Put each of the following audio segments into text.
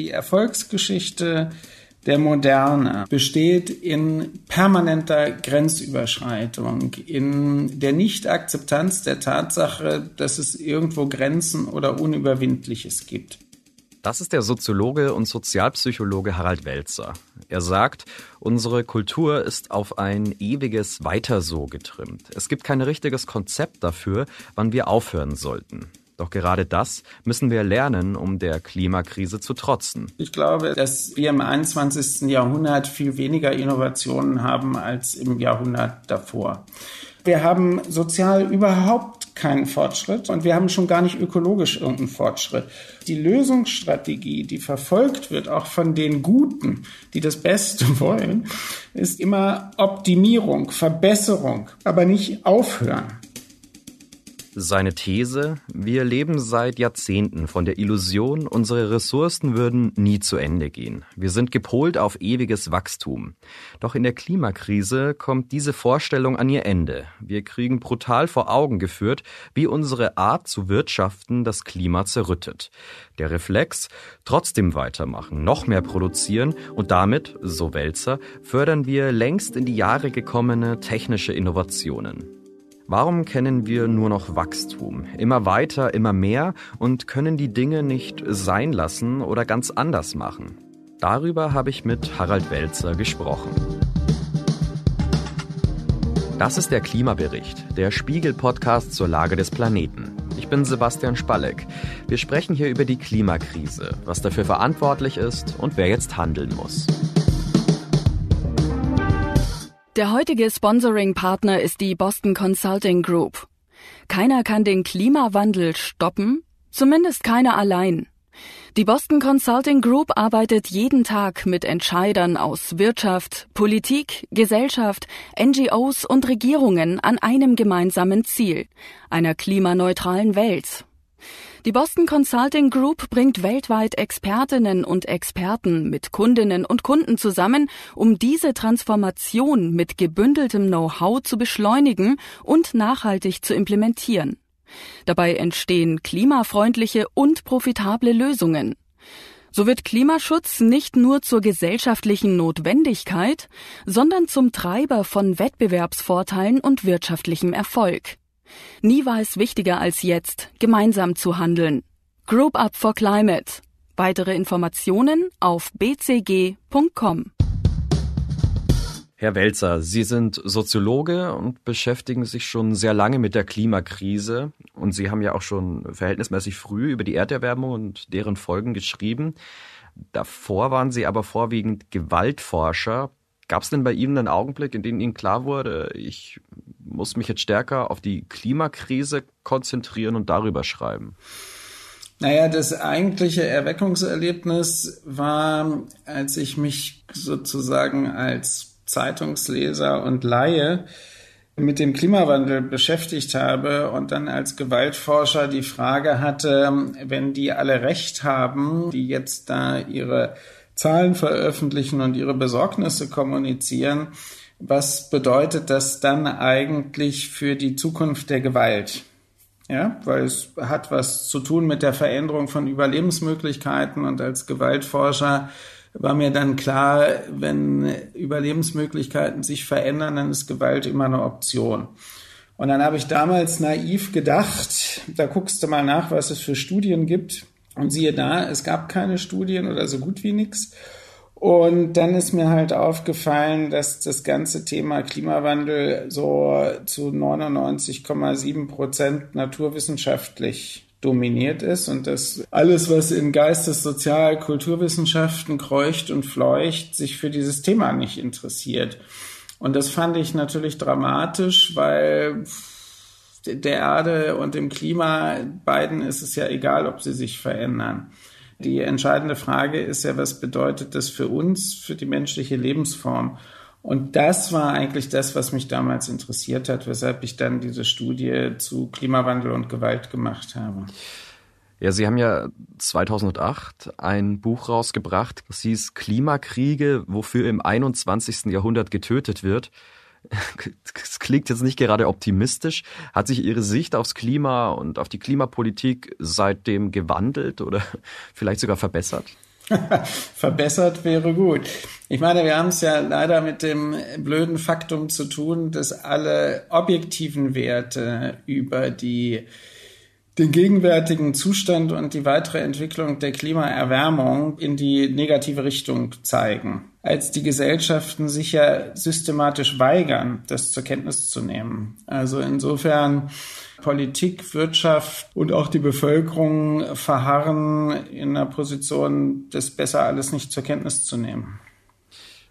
Die Erfolgsgeschichte der Moderne besteht in permanenter Grenzüberschreitung, in der Nichtakzeptanz der Tatsache, dass es irgendwo Grenzen oder Unüberwindliches gibt. Das ist der Soziologe und Sozialpsychologe Harald Welzer. Er sagt, unsere Kultur ist auf ein ewiges Weiter so getrimmt. Es gibt kein richtiges Konzept dafür, wann wir aufhören sollten. Doch gerade das müssen wir lernen, um der Klimakrise zu trotzen. Ich glaube, dass wir im 21. Jahrhundert viel weniger Innovationen haben als im Jahrhundert davor. Wir haben sozial überhaupt keinen Fortschritt und wir haben schon gar nicht ökologisch irgendeinen Fortschritt. Die Lösungsstrategie, die verfolgt wird, auch von den Guten, die das Beste wollen, ist immer Optimierung, Verbesserung, aber nicht aufhören. Seine These, wir leben seit Jahrzehnten von der Illusion, unsere Ressourcen würden nie zu Ende gehen. Wir sind gepolt auf ewiges Wachstum. Doch in der Klimakrise kommt diese Vorstellung an ihr Ende. Wir kriegen brutal vor Augen geführt, wie unsere Art zu wirtschaften das Klima zerrüttet. Der Reflex, trotzdem weitermachen, noch mehr produzieren und damit, so Wälzer, fördern wir längst in die Jahre gekommene technische Innovationen. Warum kennen wir nur noch Wachstum? Immer weiter, immer mehr und können die Dinge nicht sein lassen oder ganz anders machen? Darüber habe ich mit Harald Welzer gesprochen. Das ist der Klimabericht, der Spiegel-Podcast zur Lage des Planeten. Ich bin Sebastian Spalleck. Wir sprechen hier über die Klimakrise, was dafür verantwortlich ist und wer jetzt handeln muss. Der heutige Sponsoring-Partner ist die Boston Consulting Group. Keiner kann den Klimawandel stoppen, zumindest keiner allein. Die Boston Consulting Group arbeitet jeden Tag mit Entscheidern aus Wirtschaft, Politik, Gesellschaft, NGOs und Regierungen an einem gemeinsamen Ziel, einer klimaneutralen Welt. Die Boston Consulting Group bringt weltweit Expertinnen und Experten mit Kundinnen und Kunden zusammen, um diese Transformation mit gebündeltem Know-how zu beschleunigen und nachhaltig zu implementieren. Dabei entstehen klimafreundliche und profitable Lösungen. So wird Klimaschutz nicht nur zur gesellschaftlichen Notwendigkeit, sondern zum Treiber von Wettbewerbsvorteilen und wirtschaftlichem Erfolg. Nie war es wichtiger als jetzt, gemeinsam zu handeln. Group Up for Climate. Weitere Informationen auf bcg.com. Herr Welzer, Sie sind Soziologe und beschäftigen sich schon sehr lange mit der Klimakrise. Und Sie haben ja auch schon verhältnismäßig früh über die Erderwärmung und deren Folgen geschrieben. Davor waren Sie aber vorwiegend Gewaltforscher. Gab es denn bei Ihnen einen Augenblick, in dem Ihnen klar wurde, ich muss mich jetzt stärker auf die Klimakrise konzentrieren und darüber schreiben? Naja, das eigentliche Erweckungserlebnis war, als ich mich sozusagen als Zeitungsleser und Laie mit dem Klimawandel beschäftigt habe und dann als Gewaltforscher die Frage hatte, wenn die alle recht haben, die jetzt da ihre Zahlen veröffentlichen und ihre Besorgnisse kommunizieren, was bedeutet das dann eigentlich für die Zukunft der Gewalt? Ja, weil es hat was zu tun mit der Veränderung von Überlebensmöglichkeiten und als Gewaltforscher war mir dann klar, wenn Überlebensmöglichkeiten sich verändern, dann ist Gewalt immer eine Option. Und dann habe ich damals naiv gedacht, da guckst du mal nach, was es für Studien gibt. Und siehe da, es gab keine Studien oder so gut wie nichts. Und dann ist mir halt aufgefallen, dass das ganze Thema Klimawandel so zu 99,7 Prozent naturwissenschaftlich dominiert ist und dass alles, was in Geistes-, Sozial-, Kulturwissenschaften kreucht und fleucht, sich für dieses Thema nicht interessiert. Und das fand ich natürlich dramatisch, weil der Erde und dem Klima beiden ist es ja egal, ob sie sich verändern. Die entscheidende Frage ist ja, was bedeutet das für uns, für die menschliche Lebensform? Und das war eigentlich das, was mich damals interessiert hat, weshalb ich dann diese Studie zu Klimawandel und Gewalt gemacht habe. Ja, Sie haben ja 2008 ein Buch rausgebracht, das hieß Klimakriege, wofür im 21. Jahrhundert getötet wird das klingt jetzt nicht gerade optimistisch. Hat sich Ihre Sicht aufs Klima und auf die Klimapolitik seitdem gewandelt oder vielleicht sogar verbessert? Verbessert wäre gut. Ich meine, wir haben es ja leider mit dem blöden Faktum zu tun, dass alle objektiven Werte über die den gegenwärtigen Zustand und die weitere Entwicklung der Klimaerwärmung in die negative Richtung zeigen, als die Gesellschaften sich ja systematisch weigern, das zur Kenntnis zu nehmen. Also insofern Politik, Wirtschaft und auch die Bevölkerung verharren in einer Position, das besser alles nicht zur Kenntnis zu nehmen.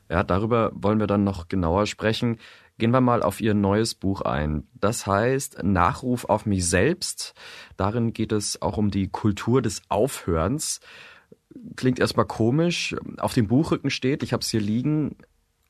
Ja, darüber wollen wir dann noch genauer sprechen. Gehen wir mal auf Ihr neues Buch ein. Das heißt Nachruf auf mich selbst. Darin geht es auch um die Kultur des Aufhörens. Klingt erstmal komisch. Auf dem Buchrücken steht, ich habe es hier liegen,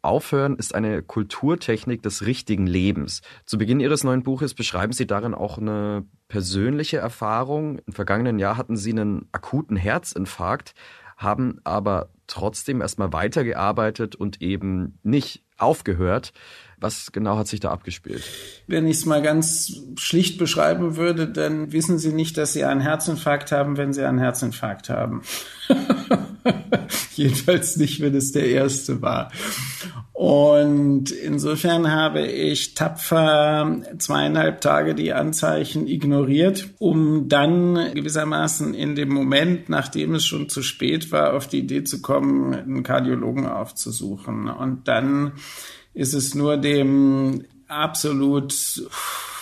Aufhören ist eine Kulturtechnik des richtigen Lebens. Zu Beginn Ihres neuen Buches beschreiben Sie darin auch eine persönliche Erfahrung. Im vergangenen Jahr hatten Sie einen akuten Herzinfarkt, haben aber trotzdem erstmal weitergearbeitet und eben nicht aufgehört. Was genau hat sich da abgespielt? Wenn ich es mal ganz schlicht beschreiben würde, dann wissen Sie nicht, dass Sie einen Herzinfarkt haben, wenn Sie einen Herzinfarkt haben. Jedenfalls nicht, wenn es der erste war. Und insofern habe ich tapfer zweieinhalb Tage die Anzeichen ignoriert, um dann gewissermaßen in dem Moment, nachdem es schon zu spät war, auf die Idee zu kommen, einen Kardiologen aufzusuchen. Und dann ist es nur dem absolut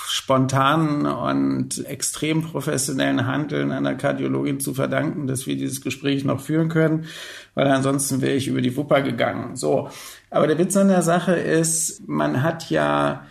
spontanen und extrem professionellen Handeln einer Kardiologin zu verdanken, dass wir dieses Gespräch noch führen können, weil ansonsten wäre ich über die Wupper gegangen. So. Aber der Witz an der Sache ist, man hat ja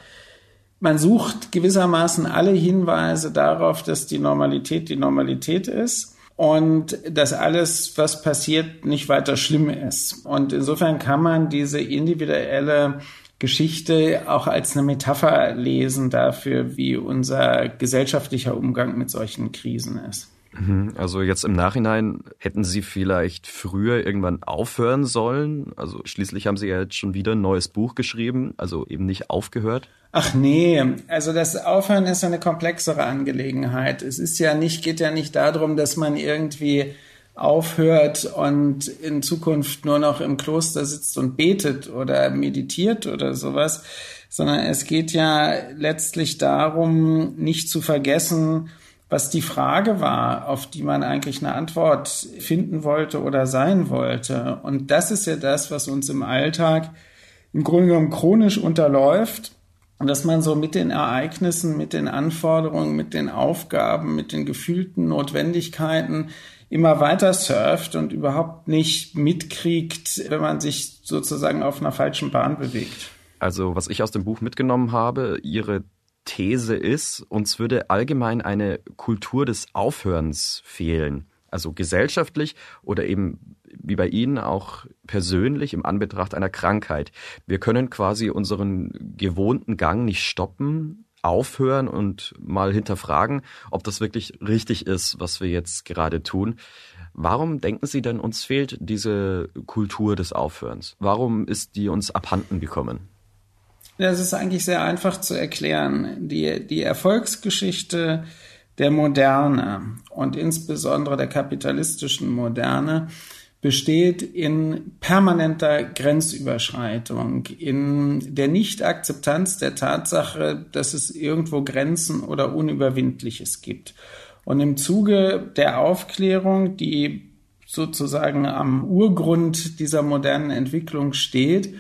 man sucht gewissermaßen alle Hinweise darauf, dass die Normalität die Normalität ist und dass alles, was passiert, nicht weiter schlimm ist. Und insofern kann man diese individuelle Geschichte auch als eine Metapher lesen dafür, wie unser gesellschaftlicher Umgang mit solchen Krisen ist. Mhm. Also jetzt im Nachhinein hätten Sie vielleicht früher irgendwann aufhören sollen. Also schließlich haben Sie ja jetzt schon wieder ein neues Buch geschrieben, also eben nicht aufgehört. Ach nee, also das Aufhören ist eine komplexere Angelegenheit. Es ist ja nicht, geht ja nicht darum, dass man irgendwie aufhört und in Zukunft nur noch im Kloster sitzt und betet oder meditiert oder sowas, sondern es geht ja letztlich darum, nicht zu vergessen, was die Frage war, auf die man eigentlich eine Antwort finden wollte oder sein wollte. Und das ist ja das, was uns im Alltag im Grunde genommen chronisch unterläuft. Dass man so mit den Ereignissen, mit den Anforderungen, mit den Aufgaben, mit den gefühlten Notwendigkeiten immer weiter surft und überhaupt nicht mitkriegt, wenn man sich sozusagen auf einer falschen Bahn bewegt. Also was ich aus dem Buch mitgenommen habe, Ihre These ist, uns würde allgemein eine Kultur des Aufhörens fehlen. Also gesellschaftlich oder eben wie bei Ihnen auch persönlich im Anbetracht einer Krankheit. Wir können quasi unseren gewohnten Gang nicht stoppen, aufhören und mal hinterfragen, ob das wirklich richtig ist, was wir jetzt gerade tun. Warum denken Sie denn, uns fehlt diese Kultur des Aufhörens? Warum ist die uns abhanden gekommen? Das ist eigentlich sehr einfach zu erklären. Die, die Erfolgsgeschichte der Moderne und insbesondere der kapitalistischen Moderne besteht in permanenter Grenzüberschreitung, in der Nichtakzeptanz der Tatsache, dass es irgendwo Grenzen oder Unüberwindliches gibt. Und im Zuge der Aufklärung, die sozusagen am Urgrund dieser modernen Entwicklung steht,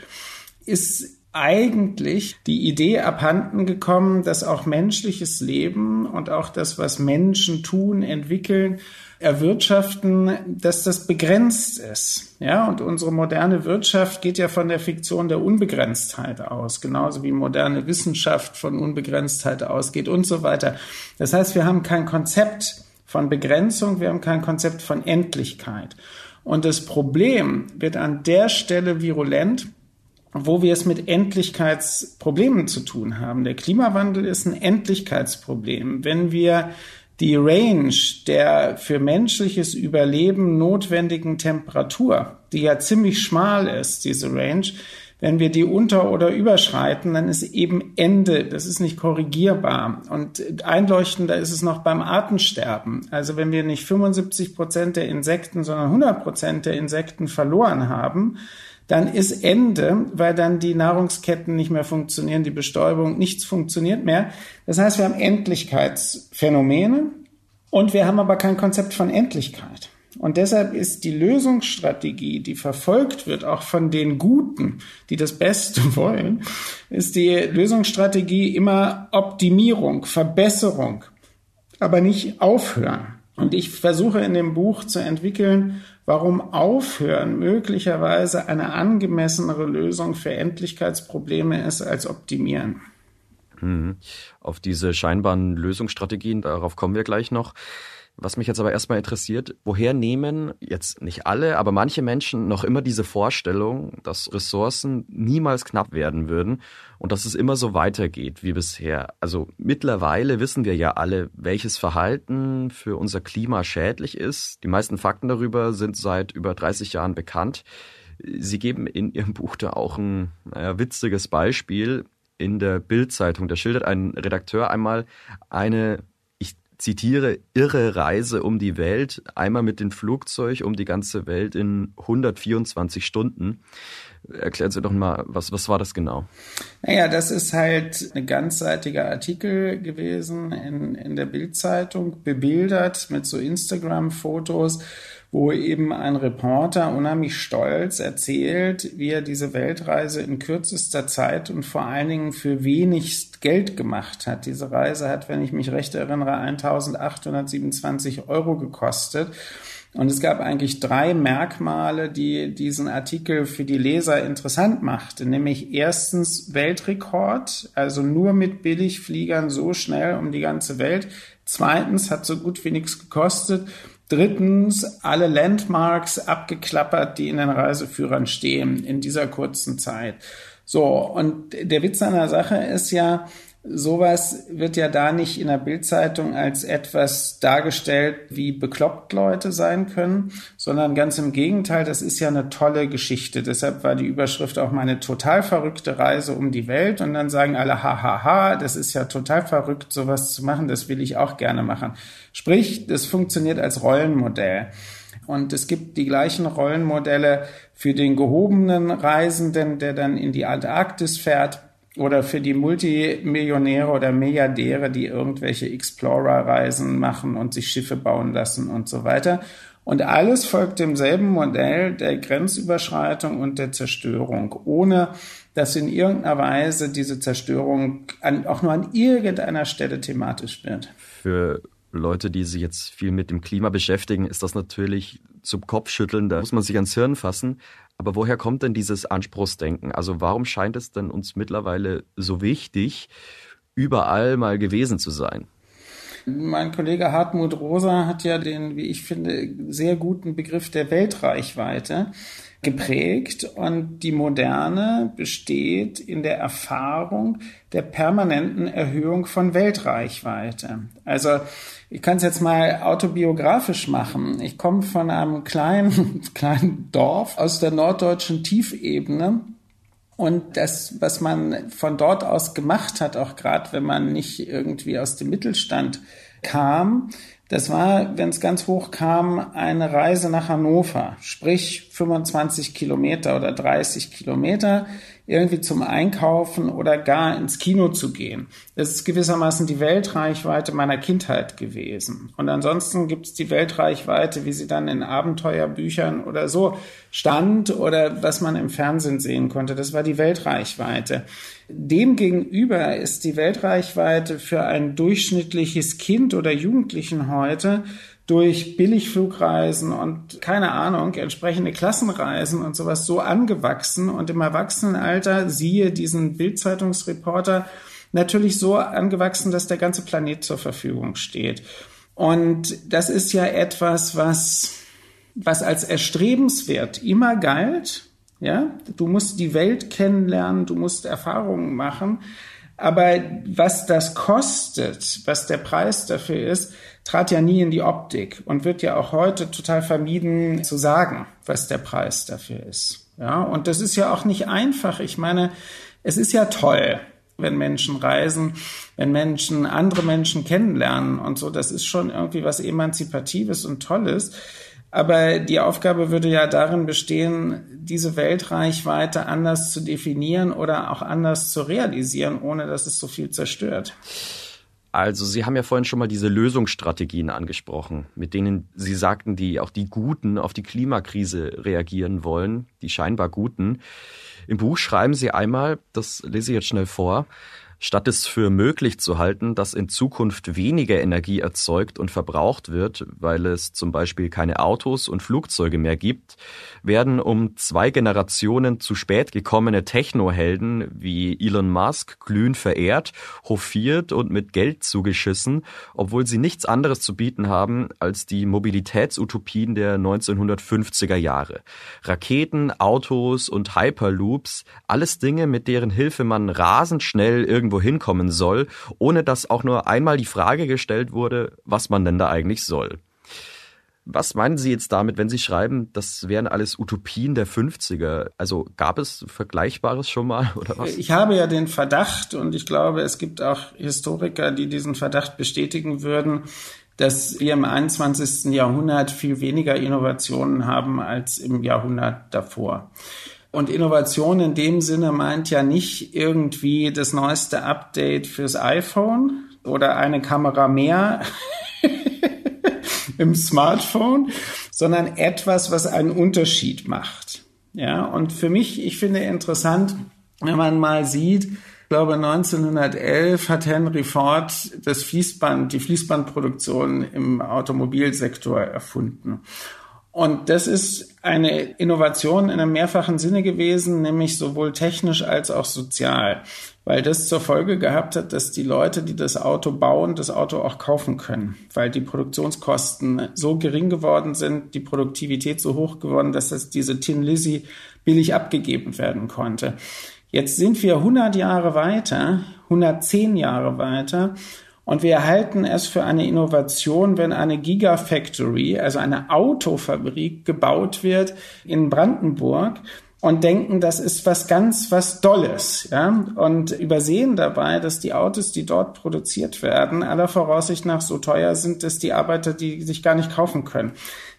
ist eigentlich die Idee abhanden gekommen, dass auch menschliches Leben und auch das, was Menschen tun, entwickeln, erwirtschaften, dass das begrenzt ist. Ja, und unsere moderne Wirtschaft geht ja von der Fiktion der Unbegrenztheit aus, genauso wie moderne Wissenschaft von Unbegrenztheit ausgeht und so weiter. Das heißt, wir haben kein Konzept von Begrenzung, wir haben kein Konzept von Endlichkeit. Und das Problem wird an der Stelle virulent, wo wir es mit Endlichkeitsproblemen zu tun haben. Der Klimawandel ist ein Endlichkeitsproblem. Wenn wir die Range der für menschliches Überleben notwendigen Temperatur, die ja ziemlich schmal ist, diese Range, Wenn wir die unter- oder überschreiten, dann ist eben Ende. Das ist nicht korrigierbar. Und einleuchtender ist es noch beim Artensterben. Also wenn wir nicht 75 Prozent der Insekten, sondern 100 Prozent der Insekten verloren haben, dann ist Ende, weil dann die Nahrungsketten nicht mehr funktionieren, die Bestäubung, nichts funktioniert mehr. Das heißt, wir haben Endlichkeitsphänomene und wir haben aber kein Konzept von Endlichkeit. Und deshalb ist die Lösungsstrategie, die verfolgt wird, auch von den Guten, die das Beste wollen, ist die Lösungsstrategie immer Optimierung, Verbesserung, aber nicht aufhören. Und ich versuche in dem Buch zu entwickeln, warum aufhören möglicherweise eine angemessenere Lösung für Endlichkeitsprobleme ist als optimieren. Mhm. Auf diese scheinbaren Lösungsstrategien, darauf kommen wir gleich noch. Was mich jetzt aber erstmal interessiert, woher nehmen jetzt nicht alle, aber manche Menschen noch immer diese Vorstellung, dass Ressourcen niemals knapp werden würden und dass es immer so weitergeht wie bisher? Also mittlerweile wissen wir ja alle, welches Verhalten für unser Klima schädlich ist. Die meisten Fakten darüber sind seit über 30 Jahren bekannt. Sie geben in Ihrem Buch da auch ein naja, witziges Beispiel in der Bildzeitung. Da schildert ein Redakteur einmal eine zitiere, irre Reise um die Welt, einmal mit dem Flugzeug um die ganze Welt in 124 Stunden. Erklären Sie doch mal, was, was war das genau? Naja, das ist halt ein ganzseitiger Artikel gewesen in, in der Bildzeitung, bebildert mit so Instagram-Fotos wo eben ein Reporter unheimlich stolz erzählt, wie er diese Weltreise in kürzester Zeit und vor allen Dingen für wenig Geld gemacht hat. Diese Reise hat, wenn ich mich recht erinnere, 1827 Euro gekostet. Und es gab eigentlich drei Merkmale, die diesen Artikel für die Leser interessant machten. Nämlich erstens Weltrekord, also nur mit Billigfliegern so schnell um die ganze Welt. Zweitens hat so gut wie nichts gekostet. Drittens, alle Landmarks abgeklappert, die in den Reiseführern stehen in dieser kurzen Zeit. So, und der Witz an der Sache ist ja, sowas wird ja da nicht in der Bildzeitung als etwas dargestellt, wie bekloppt Leute sein können, sondern ganz im Gegenteil, das ist ja eine tolle Geschichte. Deshalb war die Überschrift auch meine total verrückte Reise um die Welt und dann sagen alle, hahaha, das ist ja total verrückt, sowas zu machen, das will ich auch gerne machen. Sprich, das funktioniert als Rollenmodell. Und es gibt die gleichen Rollenmodelle für den gehobenen Reisenden, der dann in die Antarktis fährt, oder für die Multimillionäre oder Milliardäre, die irgendwelche Explorer-Reisen machen und sich Schiffe bauen lassen und so weiter. Und alles folgt demselben Modell der Grenzüberschreitung und der Zerstörung, ohne dass in irgendeiner Weise diese Zerstörung an, auch nur an irgendeiner Stelle thematisch wird. Für Leute, die sich jetzt viel mit dem Klima beschäftigen, ist das natürlich zum Kopfschütteln, da muss man sich ans Hirn fassen. Aber woher kommt denn dieses Anspruchsdenken? Also warum scheint es denn uns mittlerweile so wichtig, überall mal gewesen zu sein? Mein Kollege Hartmut Rosa hat ja den, wie ich finde, sehr guten Begriff der Weltreichweite geprägt und die Moderne besteht in der Erfahrung der permanenten Erhöhung von Weltreichweite. Also ich kann es jetzt mal autobiografisch machen. Ich komme von einem kleinen, kleinen Dorf aus der norddeutschen Tiefebene. Und das, was man von dort aus gemacht hat, auch gerade wenn man nicht irgendwie aus dem Mittelstand kam, das war, wenn es ganz hoch kam, eine Reise nach Hannover, sprich 25 Kilometer oder 30 Kilometer irgendwie zum Einkaufen oder gar ins Kino zu gehen. Das ist gewissermaßen die Weltreichweite meiner Kindheit gewesen. Und ansonsten gibt es die Weltreichweite, wie sie dann in Abenteuerbüchern oder so stand oder was man im Fernsehen sehen konnte. Das war die Weltreichweite. Demgegenüber ist die Weltreichweite für ein durchschnittliches Kind oder Jugendlichen heute durch Billigflugreisen und keine Ahnung, entsprechende Klassenreisen und sowas so angewachsen und im Erwachsenenalter, siehe diesen Bildzeitungsreporter, natürlich so angewachsen, dass der ganze Planet zur Verfügung steht. Und das ist ja etwas, was, was als erstrebenswert immer galt. Ja, du musst die Welt kennenlernen, du musst Erfahrungen machen. Aber was das kostet, was der Preis dafür ist, trat ja nie in die Optik und wird ja auch heute total vermieden zu sagen, was der Preis dafür ist. Ja, und das ist ja auch nicht einfach. Ich meine, es ist ja toll, wenn Menschen reisen, wenn Menschen andere Menschen kennenlernen und so. Das ist schon irgendwie was Emanzipatives und Tolles. Aber die Aufgabe würde ja darin bestehen, diese Weltreichweite anders zu definieren oder auch anders zu realisieren, ohne dass es so viel zerstört. Also Sie haben ja vorhin schon mal diese Lösungsstrategien angesprochen, mit denen Sie sagten, die auch die Guten auf die Klimakrise reagieren wollen, die scheinbar Guten. Im Buch schreiben Sie einmal, das lese ich jetzt schnell vor, Statt es für möglich zu halten, dass in Zukunft weniger Energie erzeugt und verbraucht wird, weil es zum Beispiel keine Autos und Flugzeuge mehr gibt, werden um zwei Generationen zu spät gekommene Technohelden wie Elon Musk glühend verehrt, hofiert und mit Geld zugeschissen, obwohl sie nichts anderes zu bieten haben als die Mobilitätsutopien der 1950er Jahre. Raketen, Autos und Hyperloops, alles Dinge, mit deren Hilfe man rasend schnell irgendwo hinkommen soll, ohne dass auch nur einmal die Frage gestellt wurde, was man denn da eigentlich soll. Was meinen Sie jetzt damit, wenn Sie schreiben, das wären alles Utopien der 50er? Also gab es Vergleichbares schon mal oder was? Ich habe ja den Verdacht und ich glaube, es gibt auch Historiker, die diesen Verdacht bestätigen würden, dass wir im 21. Jahrhundert viel weniger Innovationen haben als im Jahrhundert davor. Und Innovation in dem Sinne meint ja nicht irgendwie das neueste Update fürs iPhone oder eine Kamera mehr im Smartphone, sondern etwas, was einen Unterschied macht. Ja, und für mich, ich finde interessant, wenn man mal sieht, ich glaube 1911 hat Henry Ford das Fließband, die Fließbandproduktion im Automobilsektor erfunden. Und das ist eine Innovation in einem mehrfachen Sinne gewesen, nämlich sowohl technisch als auch sozial, weil das zur Folge gehabt hat, dass die Leute, die das Auto bauen, das Auto auch kaufen können, weil die Produktionskosten so gering geworden sind, die Produktivität so hoch geworden, dass das diese Tin Lizzy billig abgegeben werden konnte. Jetzt sind wir 100 Jahre weiter, 110 Jahre weiter und wir halten es für eine Innovation, wenn eine Gigafactory, also eine Autofabrik gebaut wird in Brandenburg und denken, das ist was ganz was Dolles, ja, und übersehen dabei, dass die Autos, die dort produziert werden, aller Voraussicht nach so teuer sind, dass die Arbeiter die sich gar nicht kaufen können.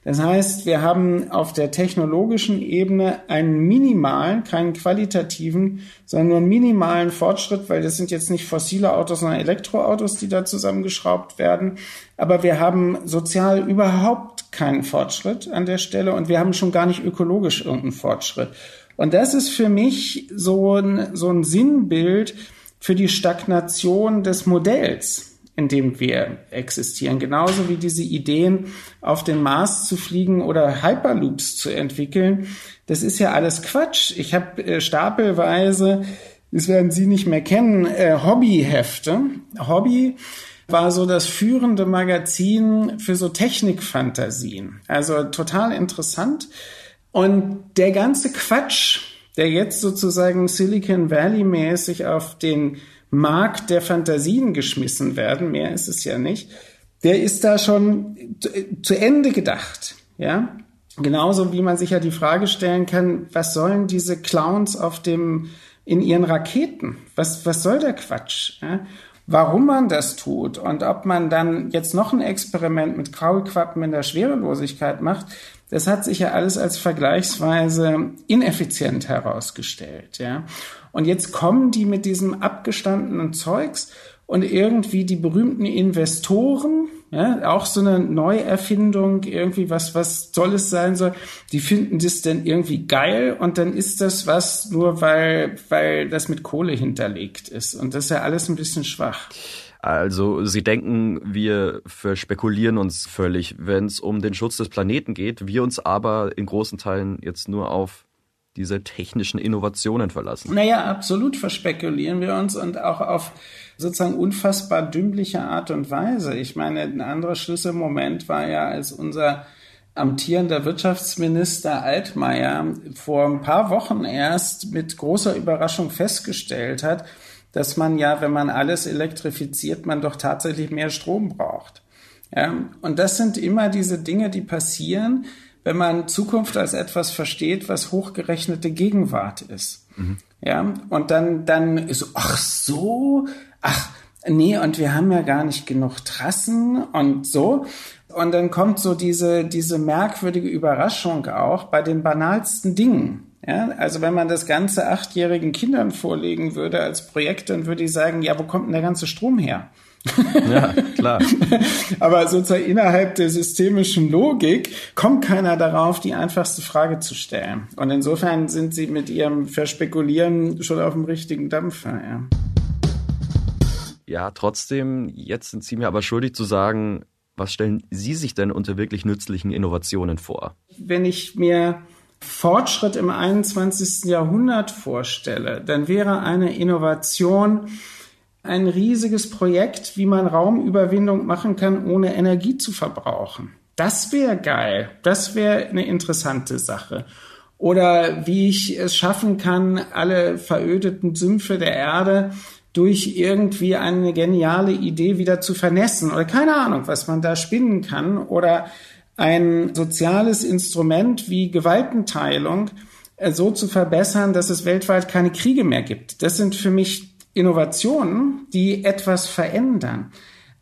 Das heißt, wir haben auf der technologischen Ebene einen minimalen, keinen qualitativen, sondern nur einen minimalen Fortschritt, weil das sind jetzt nicht fossile Autos, sondern Elektroautos, die da zusammengeschraubt werden. Aber wir haben sozial überhaupt keinen Fortschritt an der Stelle und wir haben schon gar nicht ökologisch irgendeinen Fortschritt. Und das ist für mich so ein, so ein Sinnbild für die Stagnation des Modells in dem wir existieren. Genauso wie diese Ideen, auf den Mars zu fliegen oder Hyperloops zu entwickeln. Das ist ja alles Quatsch. Ich habe äh, stapelweise, das werden Sie nicht mehr kennen, äh, Hobbyhefte. Hobby war so das führende Magazin für so Technikfantasien. Also total interessant. Und der ganze Quatsch, der jetzt sozusagen Silicon Valley mäßig auf den Markt der Fantasien geschmissen werden, mehr ist es ja nicht, der ist da schon zu Ende gedacht, ja. Genauso wie man sich ja die Frage stellen kann, was sollen diese Clowns auf dem, in ihren Raketen? Was, was soll der Quatsch? Ja? Warum man das tut und ob man dann jetzt noch ein Experiment mit Kaulquappen in der Schwerelosigkeit macht, das hat sich ja alles als vergleichsweise ineffizient herausgestellt, ja. Und jetzt kommen die mit diesem abgestandenen Zeugs und irgendwie die berühmten Investoren, ja, auch so eine Neuerfindung, irgendwie was, was soll es sein soll, die finden das dann irgendwie geil und dann ist das was nur, weil, weil das mit Kohle hinterlegt ist. Und das ist ja alles ein bisschen schwach. Also Sie denken, wir verspekulieren uns völlig, wenn es um den Schutz des Planeten geht, wir uns aber in großen Teilen jetzt nur auf diese technischen Innovationen verlassen. Naja, absolut verspekulieren wir uns und auch auf sozusagen unfassbar dümmliche Art und Weise. Ich meine, ein anderer Schlüsselmoment war ja, als unser amtierender Wirtschaftsminister Altmaier vor ein paar Wochen erst mit großer Überraschung festgestellt hat, dass man ja, wenn man alles elektrifiziert, man doch tatsächlich mehr Strom braucht. Ja, und das sind immer diese Dinge, die passieren, wenn man Zukunft als etwas versteht, was hochgerechnete Gegenwart ist. Mhm. Ja, und dann, dann ist, ach so, ach, nee, und wir haben ja gar nicht genug Trassen und so. Und dann kommt so diese, diese merkwürdige Überraschung auch bei den banalsten Dingen. Ja, also wenn man das Ganze achtjährigen Kindern vorlegen würde als Projekt, dann würde ich sagen, ja, wo kommt denn der ganze Strom her? Ja, klar. Aber sozusagen innerhalb der systemischen Logik kommt keiner darauf, die einfachste Frage zu stellen. Und insofern sind sie mit ihrem Verspekulieren schon auf dem richtigen Dampfer. Ja, ja trotzdem, jetzt sind Sie mir aber schuldig zu sagen, was stellen Sie sich denn unter wirklich nützlichen Innovationen vor? Wenn ich mir Fortschritt im 21. Jahrhundert vorstelle, dann wäre eine Innovation ein riesiges Projekt, wie man Raumüberwindung machen kann, ohne Energie zu verbrauchen. Das wäre geil. Das wäre eine interessante Sache. Oder wie ich es schaffen kann, alle verödeten Sümpfe der Erde durch irgendwie eine geniale Idee wieder zu vernässen. Oder keine Ahnung, was man da spinnen kann. Oder ein soziales Instrument wie Gewaltenteilung äh, so zu verbessern, dass es weltweit keine Kriege mehr gibt. Das sind für mich Innovationen, die etwas verändern.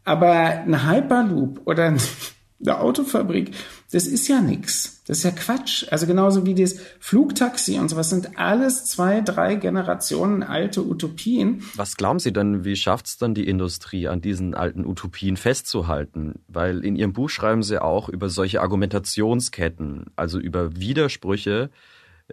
Aber ein Hyperloop oder eine Autofabrik, das ist ja nichts. Das ist ja Quatsch. Also genauso wie das Flugtaxi und sowas sind alles zwei, drei Generationen alte Utopien. Was glauben Sie denn, wie schafft es dann die Industrie, an diesen alten Utopien festzuhalten? Weil in Ihrem Buch schreiben Sie auch über solche Argumentationsketten, also über Widersprüche,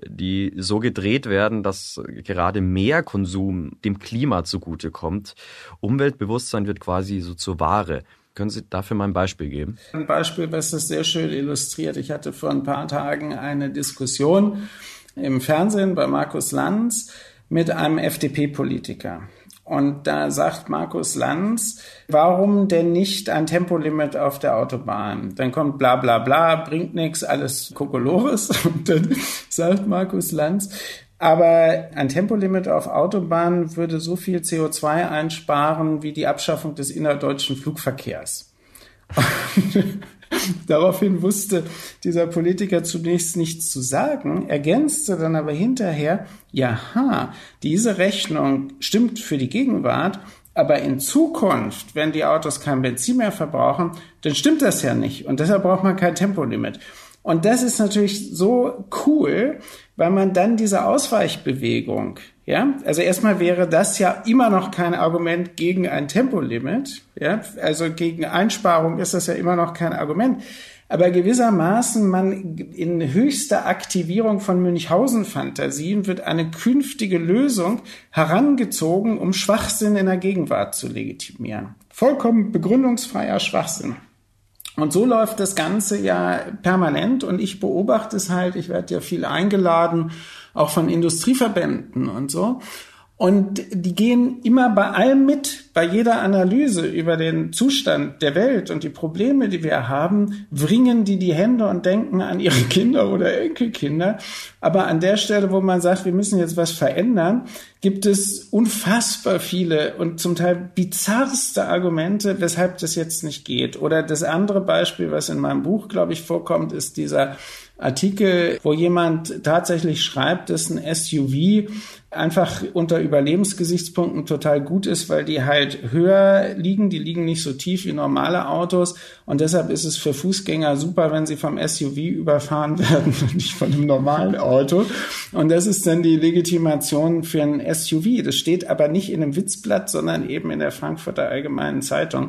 die so gedreht werden, dass gerade mehr Konsum dem Klima zugutekommt. Umweltbewusstsein wird quasi so zur Ware. Können Sie dafür mal ein Beispiel geben? Ein Beispiel, was das sehr schön illustriert. Ich hatte vor ein paar Tagen eine Diskussion im Fernsehen bei Markus Lanz mit einem FDP-Politiker. Und da sagt Markus Lanz, warum denn nicht ein Tempolimit auf der Autobahn? Dann kommt bla bla bla, bringt nichts, alles Kokolores. Und dann sagt Markus Lanz, aber ein Tempolimit auf Autobahnen würde so viel CO2 einsparen wie die Abschaffung des innerdeutschen Flugverkehrs. Daraufhin wusste dieser Politiker zunächst nichts zu sagen, ergänzte dann aber hinterher, jaha, diese Rechnung stimmt für die Gegenwart, aber in Zukunft, wenn die Autos kein Benzin mehr verbrauchen, dann stimmt das ja nicht und deshalb braucht man kein Tempolimit. Und das ist natürlich so cool, weil man dann diese Ausweichbewegung, ja, also erstmal wäre das ja immer noch kein Argument gegen ein Tempolimit, ja, also gegen Einsparung ist das ja immer noch kein Argument. Aber gewissermaßen man in höchster Aktivierung von Münchhausen-Fantasien wird eine künftige Lösung herangezogen, um Schwachsinn in der Gegenwart zu legitimieren. Vollkommen begründungsfreier Schwachsinn. Und so läuft das Ganze ja permanent und ich beobachte es halt, ich werde ja viel eingeladen, auch von Industrieverbänden und so. Und die gehen immer bei allem mit, bei jeder Analyse über den Zustand der Welt und die Probleme, die wir haben, wringen die die Hände und denken an ihre Kinder oder Enkelkinder. Aber an der Stelle, wo man sagt, wir müssen jetzt was verändern, gibt es unfassbar viele und zum Teil bizarrste Argumente, weshalb das jetzt nicht geht. Oder das andere Beispiel, was in meinem Buch, glaube ich, vorkommt, ist dieser Artikel, wo jemand tatsächlich schreibt, dass ein SUV einfach unter Überlebensgesichtspunkten total gut ist, weil die halt höher liegen, die liegen nicht so tief wie normale Autos und deshalb ist es für Fußgänger super, wenn sie vom SUV überfahren werden und nicht von einem normalen Auto. Und das ist dann die Legitimation für ein SUV. Das steht aber nicht in einem Witzblatt, sondern eben in der Frankfurter Allgemeinen Zeitung.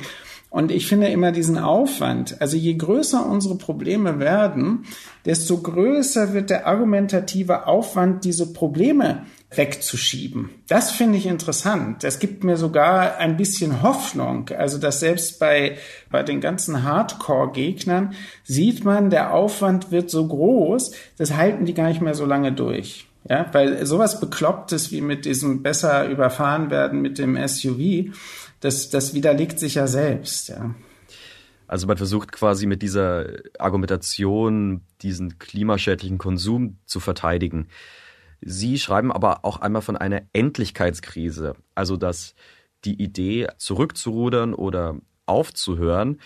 Und ich finde immer diesen Aufwand, also je größer unsere Probleme werden, desto größer wird der argumentative Aufwand, diese Probleme wegzuschieben. Das finde ich interessant. Das gibt mir sogar ein bisschen Hoffnung. Also, dass selbst bei, bei den ganzen Hardcore-Gegnern sieht man, der Aufwand wird so groß, das halten die gar nicht mehr so lange durch. Ja, weil sowas Beklopptes wie mit diesem besser überfahren werden mit dem SUV, das, das widerlegt sich ja selbst. Ja. Also man versucht quasi mit dieser Argumentation diesen klimaschädlichen Konsum zu verteidigen. Sie schreiben aber auch einmal von einer Endlichkeitskrise, also dass die Idee zurückzurudern oder aufzuhören,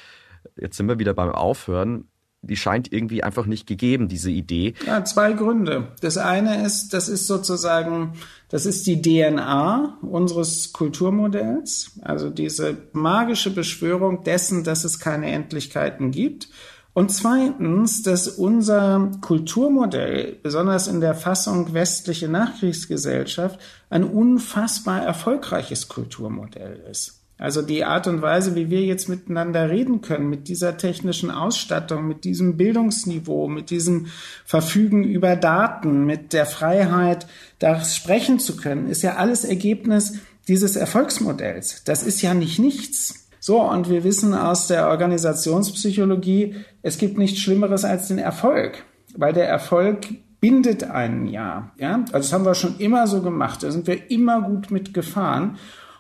jetzt sind wir wieder beim Aufhören, die scheint irgendwie einfach nicht gegeben, diese Idee. Ja, zwei Gründe. Das eine ist, das ist sozusagen, das ist die DNA unseres Kulturmodells, also diese magische Beschwörung dessen, dass es keine Endlichkeiten gibt. Und zweitens, dass unser Kulturmodell, besonders in der Fassung westliche Nachkriegsgesellschaft, ein unfassbar erfolgreiches Kulturmodell ist. Also die Art und Weise, wie wir jetzt miteinander reden können, mit dieser technischen Ausstattung, mit diesem Bildungsniveau, mit diesem Verfügen über Daten, mit der Freiheit, das sprechen zu können, ist ja alles Ergebnis dieses Erfolgsmodells. Das ist ja nicht nichts. So, und wir wissen aus der Organisationspsychologie, es gibt nichts Schlimmeres als den Erfolg, weil der Erfolg bindet einen ja. ja? Also das haben wir schon immer so gemacht, da sind wir immer gut mitgefahren.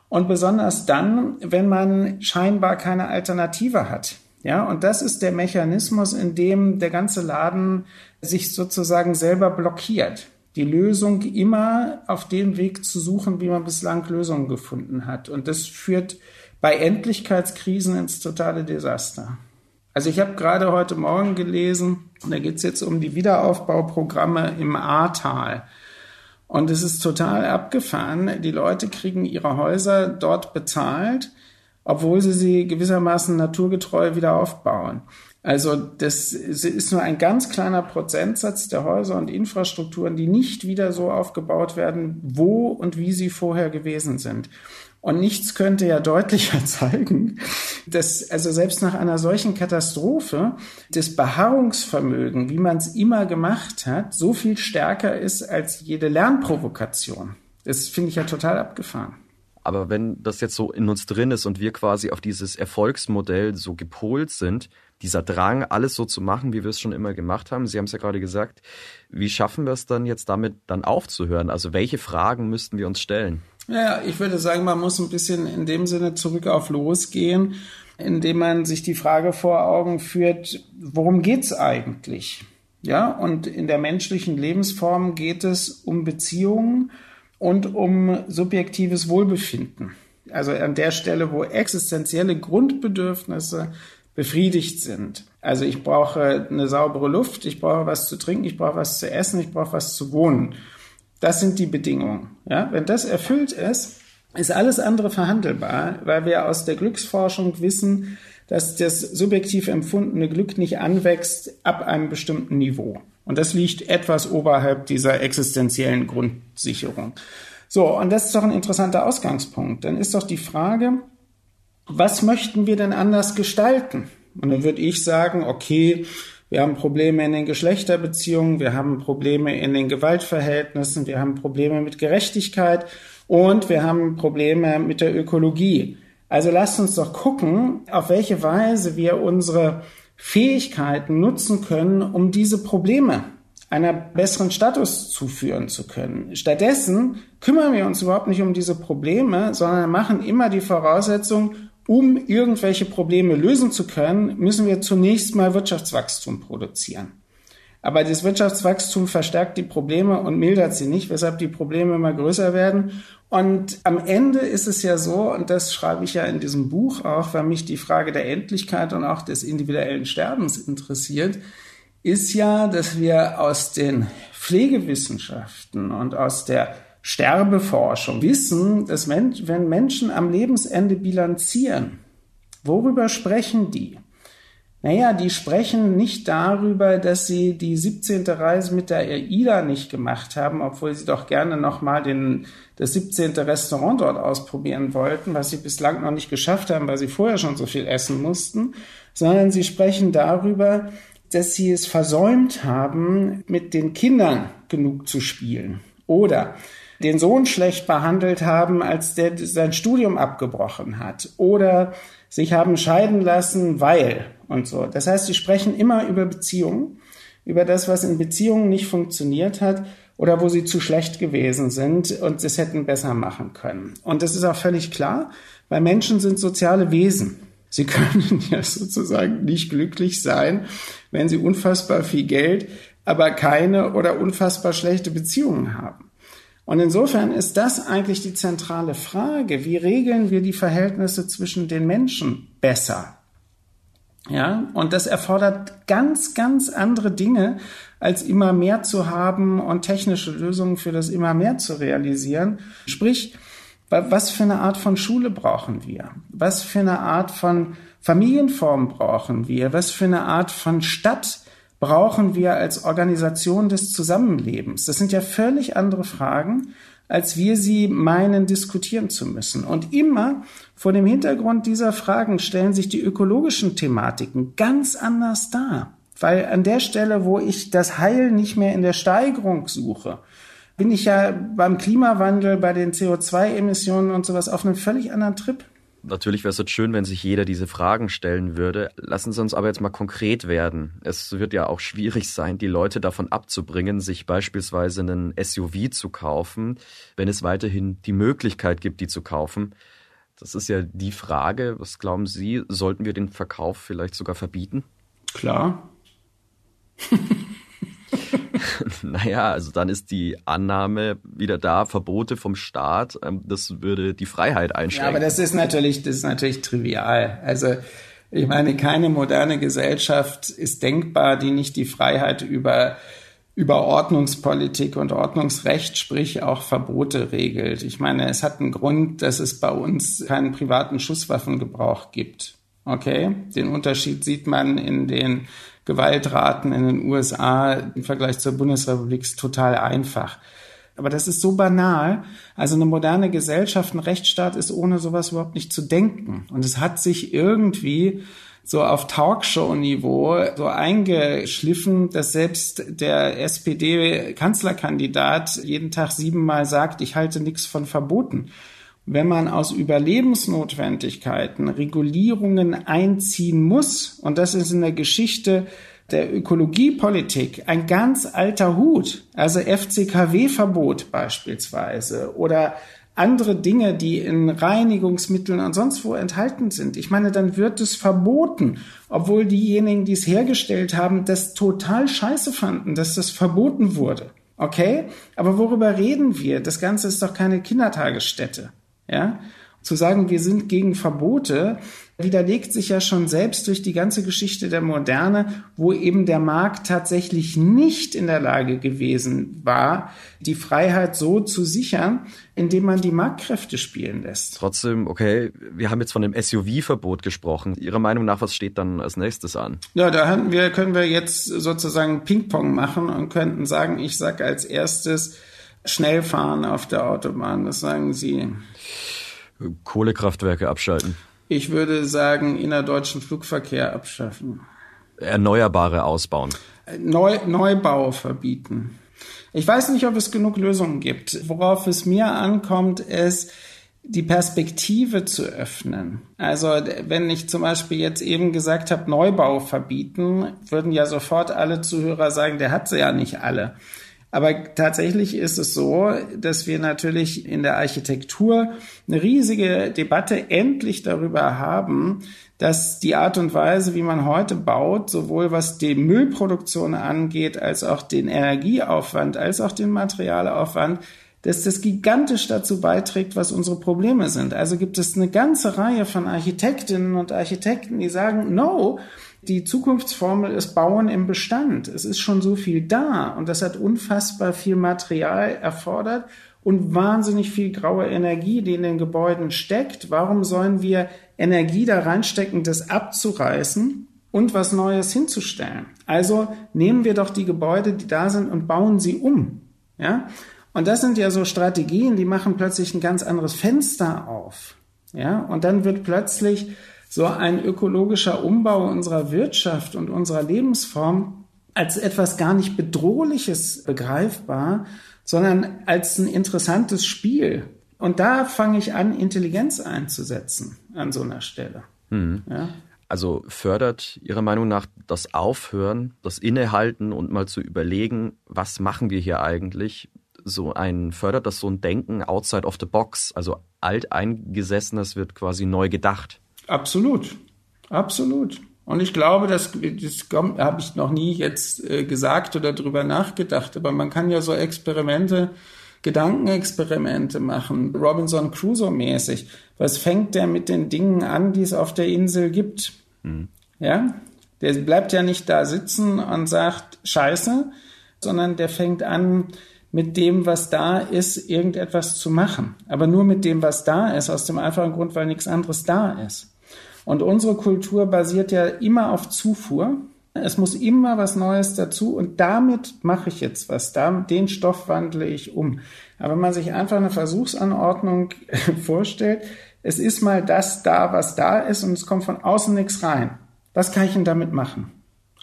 Und besonders dann, wenn man scheinbar keine Alternative hat. Ja, und das ist der Mechanismus, in dem der ganze Laden sich sozusagen selber blockiert. Die Lösung immer auf dem Weg zu suchen, wie man bislang Lösungen gefunden hat. Und das führt bei Endlichkeitskrisen ins totale Desaster. Also ich habe gerade heute Morgen gelesen, da geht es jetzt um die Wiederaufbauprogramme im Ahrtal. Und es ist total abgefahren. Die Leute kriegen ihre Häuser dort bezahlt, obwohl sie sie gewissermaßen naturgetreu wieder aufbauen. Also das ist nur ein ganz kleiner Prozentsatz der Häuser und Infrastrukturen, die nicht wieder so aufgebaut werden, wo und wie sie vorher gewesen sind. Und nichts könnte ja deutlicher zeigen, dass also selbst nach einer solchen Katastrophe das Beharrungsvermögen, wie man es immer gemacht hat, so viel stärker ist als jede Lernprovokation. Das finde ich ja total abgefahren. Aber wenn das jetzt so in uns drin ist und wir quasi auf dieses Erfolgsmodell so gepolt sind, dieser Drang, alles so zu machen, wie wir es schon immer gemacht haben, Sie haben es ja gerade gesagt, wie schaffen wir es dann jetzt damit dann aufzuhören? Also welche Fragen müssten wir uns stellen? Ja, ich würde sagen, man muss ein bisschen in dem Sinne zurück auf losgehen, indem man sich die Frage vor Augen führt, worum geht's eigentlich? Ja, und in der menschlichen Lebensform geht es um Beziehungen und um subjektives Wohlbefinden. Also an der Stelle, wo existenzielle Grundbedürfnisse befriedigt sind. Also ich brauche eine saubere Luft, ich brauche was zu trinken, ich brauche was zu essen, ich brauche was zu wohnen. Das sind die Bedingungen. Ja? Wenn das erfüllt ist, ist alles andere verhandelbar, weil wir aus der Glücksforschung wissen, dass das subjektiv empfundene Glück nicht anwächst ab einem bestimmten Niveau. Und das liegt etwas oberhalb dieser existenziellen Grundsicherung. So, und das ist doch ein interessanter Ausgangspunkt. Dann ist doch die Frage, was möchten wir denn anders gestalten? Und dann würde ich sagen, okay, wir haben Probleme in den Geschlechterbeziehungen, wir haben Probleme in den Gewaltverhältnissen, wir haben Probleme mit Gerechtigkeit und wir haben Probleme mit der Ökologie. Also lasst uns doch gucken, auf welche Weise wir unsere Fähigkeiten nutzen können, um diese Probleme einer besseren Status zuführen zu können. Stattdessen kümmern wir uns überhaupt nicht um diese Probleme, sondern machen immer die Voraussetzung, um irgendwelche Probleme lösen zu können, müssen wir zunächst mal Wirtschaftswachstum produzieren. Aber das Wirtschaftswachstum verstärkt die Probleme und mildert sie nicht, weshalb die Probleme immer größer werden. Und am Ende ist es ja so, und das schreibe ich ja in diesem Buch auch, weil mich die Frage der Endlichkeit und auch des individuellen Sterbens interessiert, ist ja, dass wir aus den Pflegewissenschaften und aus der Sterbeforschung wissen, dass Mensch, wenn Menschen am Lebensende bilanzieren, worüber sprechen die? Naja, die sprechen nicht darüber, dass sie die 17. Reise mit der AIDA nicht gemacht haben, obwohl sie doch gerne nochmal das 17. Restaurant dort ausprobieren wollten, was sie bislang noch nicht geschafft haben, weil sie vorher schon so viel essen mussten, sondern sie sprechen darüber, dass sie es versäumt haben, mit den Kindern genug zu spielen. Oder den Sohn schlecht behandelt haben, als der sein Studium abgebrochen hat oder sich haben scheiden lassen, weil und so. Das heißt, sie sprechen immer über Beziehungen, über das, was in Beziehungen nicht funktioniert hat oder wo sie zu schlecht gewesen sind und es hätten besser machen können. Und das ist auch völlig klar, weil Menschen sind soziale Wesen. Sie können ja sozusagen nicht glücklich sein, wenn sie unfassbar viel Geld, aber keine oder unfassbar schlechte Beziehungen haben. Und insofern ist das eigentlich die zentrale Frage. Wie regeln wir die Verhältnisse zwischen den Menschen besser? Ja, und das erfordert ganz, ganz andere Dinge, als immer mehr zu haben und technische Lösungen für das immer mehr zu realisieren. Sprich, was für eine Art von Schule brauchen wir? Was für eine Art von Familienform brauchen wir? Was für eine Art von Stadt brauchen wir als Organisation des Zusammenlebens? Das sind ja völlig andere Fragen, als wir sie meinen, diskutieren zu müssen. Und immer vor dem Hintergrund dieser Fragen stellen sich die ökologischen Thematiken ganz anders dar. Weil an der Stelle, wo ich das Heil nicht mehr in der Steigerung suche, bin ich ja beim Klimawandel, bei den CO2-Emissionen und sowas auf einem völlig anderen Trip. Natürlich wäre es jetzt schön, wenn sich jeder diese Fragen stellen würde. Lassen Sie uns aber jetzt mal konkret werden. Es wird ja auch schwierig sein, die Leute davon abzubringen, sich beispielsweise einen SUV zu kaufen, wenn es weiterhin die Möglichkeit gibt, die zu kaufen. Das ist ja die Frage. Was glauben Sie, sollten wir den Verkauf vielleicht sogar verbieten? Klar. naja, also dann ist die Annahme wieder da, Verbote vom Staat, ähm, das würde die Freiheit einschränken. Ja, aber das ist natürlich, das ist natürlich trivial. Also ich meine, keine moderne Gesellschaft ist denkbar, die nicht die Freiheit über über Ordnungspolitik und Ordnungsrecht, sprich auch Verbote regelt. Ich meine, es hat einen Grund, dass es bei uns keinen privaten Schusswaffengebrauch gibt. Okay? Den Unterschied sieht man in den Gewaltraten in den USA im Vergleich zur Bundesrepublik ist total einfach. Aber das ist so banal. Also eine moderne Gesellschaft, ein Rechtsstaat ist ohne sowas überhaupt nicht zu denken. Und es hat sich irgendwie so auf Talkshow-Niveau so eingeschliffen, dass selbst der SPD-Kanzlerkandidat jeden Tag siebenmal sagt, ich halte nichts von Verboten wenn man aus Überlebensnotwendigkeiten Regulierungen einziehen muss, und das ist in der Geschichte der Ökologiepolitik ein ganz alter Hut, also FCKW-Verbot beispielsweise oder andere Dinge, die in Reinigungsmitteln und sonst wo enthalten sind. Ich meine, dann wird es verboten, obwohl diejenigen, die es hergestellt haben, das total scheiße fanden, dass das verboten wurde. Okay? Aber worüber reden wir? Das Ganze ist doch keine Kindertagesstätte. Ja? Zu sagen, wir sind gegen Verbote, widerlegt sich ja schon selbst durch die ganze Geschichte der Moderne, wo eben der Markt tatsächlich nicht in der Lage gewesen war, die Freiheit so zu sichern, indem man die Marktkräfte spielen lässt. Trotzdem, okay, wir haben jetzt von dem SUV-Verbot gesprochen. Ihrer Meinung nach, was steht dann als nächstes an? Ja, da wir, können wir jetzt sozusagen Ping-Pong machen und könnten sagen, ich sage als erstes, schnell fahren auf der Autobahn. Das sagen Sie. Kohlekraftwerke abschalten. Ich würde sagen, innerdeutschen Flugverkehr abschaffen. Erneuerbare ausbauen. Neu, Neubau verbieten. Ich weiß nicht, ob es genug Lösungen gibt. Worauf es mir ankommt, ist, die Perspektive zu öffnen. Also wenn ich zum Beispiel jetzt eben gesagt habe, Neubau verbieten, würden ja sofort alle Zuhörer sagen, der hat sie ja nicht alle. Aber tatsächlich ist es so, dass wir natürlich in der Architektur eine riesige Debatte endlich darüber haben, dass die Art und Weise, wie man heute baut, sowohl was die Müllproduktion angeht, als auch den Energieaufwand, als auch den Materialaufwand, dass das gigantisch dazu beiträgt, was unsere Probleme sind. Also gibt es eine ganze Reihe von Architektinnen und Architekten, die sagen, no, die Zukunftsformel ist Bauen im Bestand. Es ist schon so viel da und das hat unfassbar viel Material erfordert und wahnsinnig viel graue Energie, die in den Gebäuden steckt. Warum sollen wir Energie da reinstecken, das abzureißen und was Neues hinzustellen? Also nehmen wir doch die Gebäude, die da sind und bauen sie um. Ja? Und das sind ja so Strategien, die machen plötzlich ein ganz anderes Fenster auf. Ja? Und dann wird plötzlich so ein ökologischer Umbau unserer Wirtschaft und unserer Lebensform als etwas gar nicht Bedrohliches begreifbar, sondern als ein interessantes Spiel. Und da fange ich an, Intelligenz einzusetzen an so einer Stelle. Mhm. Ja? Also fördert Ihrer Meinung nach das Aufhören, das Innehalten und mal zu überlegen, was machen wir hier eigentlich? So ein fördert das so ein Denken outside of the box, also alteingesessenes wird quasi neu gedacht. Absolut, absolut. Und ich glaube, das, das habe ich noch nie jetzt äh, gesagt oder drüber nachgedacht, aber man kann ja so Experimente, Gedankenexperimente machen, Robinson Crusoe mäßig. Was fängt der mit den Dingen an, die es auf der Insel gibt? Mhm. Ja, der bleibt ja nicht da sitzen und sagt Scheiße, sondern der fängt an, mit dem, was da ist, irgendetwas zu machen. Aber nur mit dem, was da ist, aus dem einfachen Grund, weil nichts anderes da ist. Und unsere Kultur basiert ja immer auf Zufuhr. Es muss immer was Neues dazu und damit mache ich jetzt was. Den Stoff wandle ich um. Aber wenn man sich einfach eine Versuchsanordnung vorstellt, es ist mal das da, was da ist und es kommt von außen nichts rein. Was kann ich denn damit machen?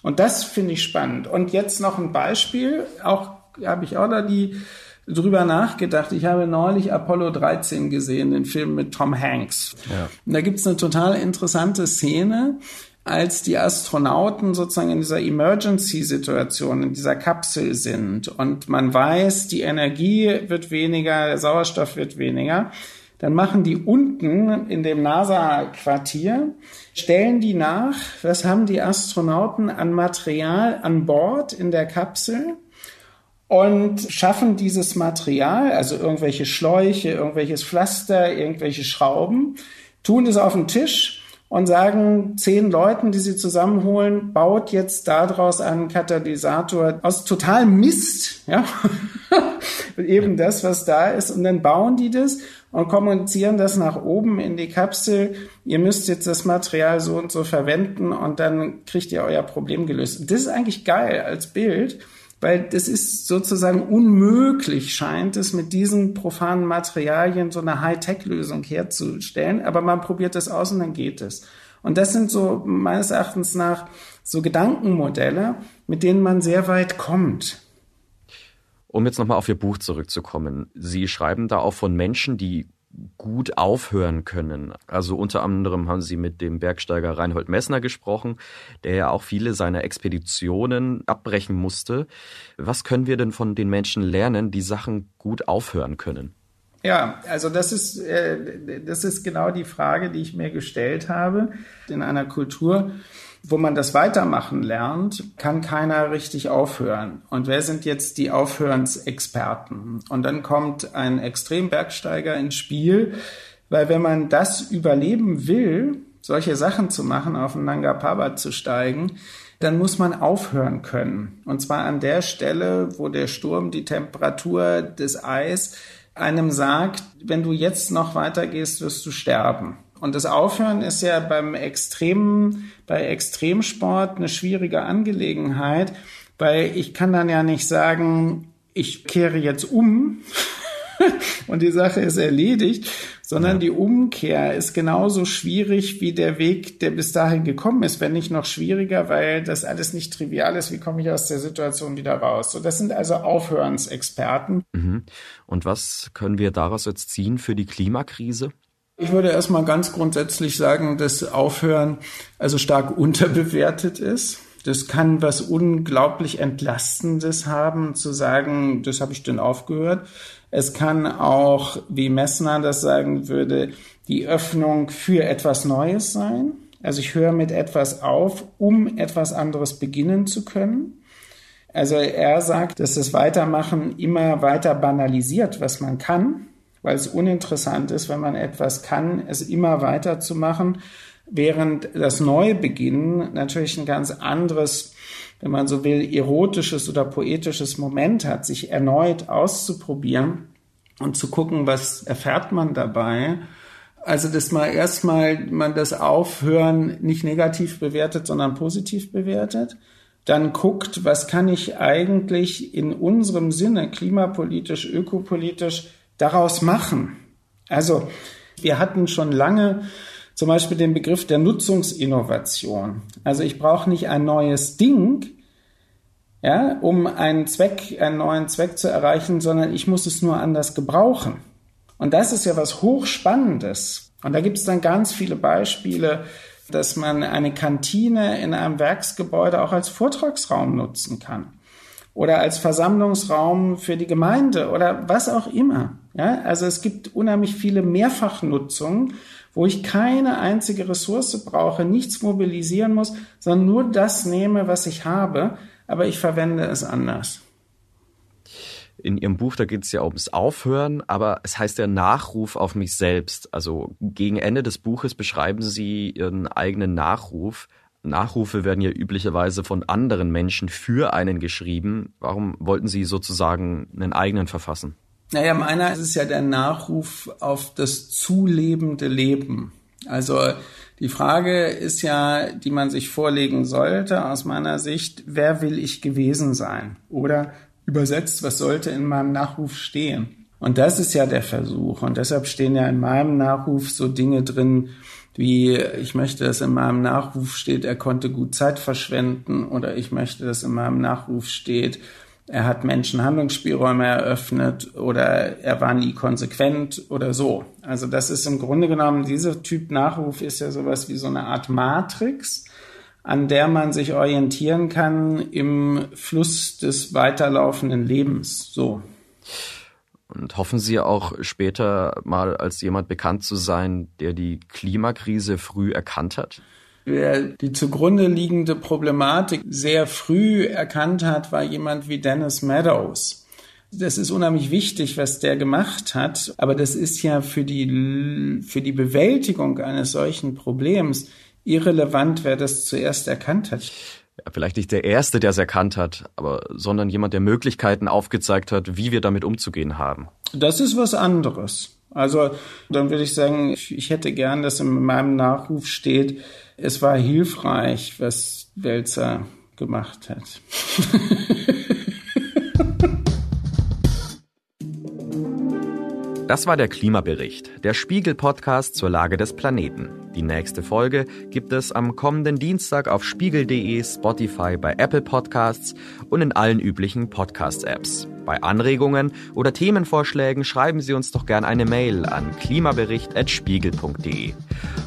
Und das finde ich spannend. Und jetzt noch ein Beispiel, auch habe ich auch da die drüber nachgedacht. Ich habe neulich Apollo 13 gesehen, den Film mit Tom Hanks. Ja. Und da gibt's eine total interessante Szene, als die Astronauten sozusagen in dieser Emergency-Situation, in dieser Kapsel sind und man weiß, die Energie wird weniger, der Sauerstoff wird weniger, dann machen die unten in dem NASA-Quartier, stellen die nach, was haben die Astronauten an Material an Bord in der Kapsel und schaffen dieses Material, also irgendwelche Schläuche, irgendwelches Pflaster, irgendwelche Schrauben, tun es auf den Tisch und sagen zehn Leuten, die sie zusammenholen, baut jetzt daraus einen Katalysator aus total Mist, ja, eben das, was da ist, und dann bauen die das und kommunizieren das nach oben in die Kapsel. Ihr müsst jetzt das Material so und so verwenden und dann kriegt ihr euer Problem gelöst. Das ist eigentlich geil als Bild weil das ist sozusagen unmöglich, scheint es, mit diesen profanen Materialien so eine Hightech-Lösung herzustellen. Aber man probiert es aus und dann geht es. Und das sind so meines Erachtens nach so Gedankenmodelle, mit denen man sehr weit kommt. Um jetzt nochmal auf Ihr Buch zurückzukommen. Sie schreiben da auch von Menschen, die gut aufhören können. Also unter anderem haben Sie mit dem Bergsteiger Reinhold Messner gesprochen, der ja auch viele seiner Expeditionen abbrechen musste. Was können wir denn von den Menschen lernen, die Sachen gut aufhören können? Ja, also das ist, äh, das ist genau die Frage, die ich mir gestellt habe. In einer Kultur, wo man das Weitermachen lernt, kann keiner richtig aufhören. Und wer sind jetzt die Aufhörensexperten? Und dann kommt ein Extrembergsteiger ins Spiel, weil wenn man das überleben will, solche Sachen zu machen, auf den Nanga Parbat zu steigen, dann muss man aufhören können. Und zwar an der Stelle, wo der Sturm, die Temperatur, das Eis einem sagt, wenn du jetzt noch weitergehst, wirst du sterben. Und das Aufhören ist ja beim Extremen, bei Extremsport eine schwierige Angelegenheit, weil ich kann dann ja nicht sagen, ich kehre jetzt um und die Sache ist erledigt, sondern ja. die Umkehr ist genauso schwierig wie der Weg, der bis dahin gekommen ist, wenn nicht noch schwieriger, weil das alles nicht trivial ist. Wie komme ich aus der Situation wieder raus? So, das sind also Aufhörensexperten. Mhm. Und was können wir daraus jetzt ziehen für die Klimakrise? Ich würde erstmal ganz grundsätzlich sagen, dass Aufhören also stark unterbewertet ist. Das kann was unglaublich Entlastendes haben, zu sagen, das habe ich denn aufgehört. Es kann auch, wie Messner das sagen würde, die Öffnung für etwas Neues sein. Also ich höre mit etwas auf, um etwas anderes beginnen zu können. Also er sagt, dass das Weitermachen immer weiter banalisiert, was man kann weil es uninteressant ist, wenn man etwas kann, es immer weiterzumachen, während das Neubeginn natürlich ein ganz anderes, wenn man so will, erotisches oder poetisches Moment hat, sich erneut auszuprobieren und zu gucken, was erfährt man dabei. Also, dass man erstmal man das Aufhören nicht negativ bewertet, sondern positiv bewertet dann guckt, was kann ich eigentlich in unserem Sinne klimapolitisch, ökopolitisch daraus machen. Also wir hatten schon lange zum Beispiel den Begriff der Nutzungsinnovation. Also ich brauche nicht ein neues Ding, ja, um einen Zweck, einen neuen Zweck zu erreichen, sondern ich muss es nur anders gebrauchen. Und das ist ja was Hochspannendes. Und da gibt es dann ganz viele Beispiele, dass man eine Kantine in einem Werksgebäude auch als Vortragsraum nutzen kann oder als Versammlungsraum für die Gemeinde oder was auch immer. Ja, also es gibt unheimlich viele Mehrfachnutzungen, wo ich keine einzige Ressource brauche, nichts mobilisieren muss, sondern nur das nehme, was ich habe, aber ich verwende es anders. In Ihrem Buch, da geht es ja ums Aufhören, aber es heißt ja Nachruf auf mich selbst. Also gegen Ende des Buches beschreiben Sie Ihren eigenen Nachruf Nachrufe werden ja üblicherweise von anderen Menschen für einen geschrieben. Warum wollten Sie sozusagen einen eigenen verfassen? Naja, meiner ist es ja der Nachruf auf das zulebende Leben. Also die Frage ist ja, die man sich vorlegen sollte, aus meiner Sicht, wer will ich gewesen sein? Oder übersetzt, was sollte in meinem Nachruf stehen? Und das ist ja der Versuch. Und deshalb stehen ja in meinem Nachruf so Dinge drin, wie ich möchte, dass in meinem Nachruf steht, er konnte gut Zeit verschwenden oder ich möchte, dass in meinem Nachruf steht, er hat Menschen Handlungsspielräume eröffnet oder er war nie konsequent oder so. Also das ist im Grunde genommen, dieser Typ Nachruf ist ja sowas wie so eine Art Matrix, an der man sich orientieren kann im Fluss des weiterlaufenden Lebens. So. Und hoffen Sie auch später mal als jemand bekannt zu sein, der die Klimakrise früh erkannt hat? Wer die zugrunde liegende Problematik sehr früh erkannt hat, war jemand wie Dennis Meadows. Das ist unheimlich wichtig, was der gemacht hat, aber das ist ja für die, für die Bewältigung eines solchen Problems irrelevant, wer das zuerst erkannt hat ja, vielleicht nicht der Erste, der es erkannt hat, aber sondern jemand, der Möglichkeiten aufgezeigt hat, wie wir damit umzugehen haben. Das ist was anderes. Also dann würde ich sagen, ich hätte gern, dass in meinem Nachruf steht, es war hilfreich, was Welzer gemacht hat. Das war der Klimabericht, der Spiegel-Podcast zur Lage des Planeten. Die nächste Folge gibt es am kommenden Dienstag auf spiegel.de, Spotify, bei Apple Podcasts und in allen üblichen Podcast-Apps. Bei Anregungen oder Themenvorschlägen schreiben Sie uns doch gern eine Mail an klimabericht.spiegel.de.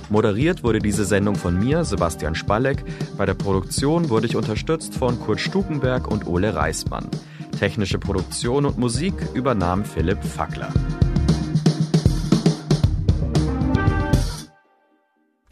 Moderiert wurde diese Sendung von mir, Sebastian Spalleck. Bei der Produktion wurde ich unterstützt von Kurt Stukenberg und Ole Reismann. Technische Produktion und Musik übernahm Philipp Fackler.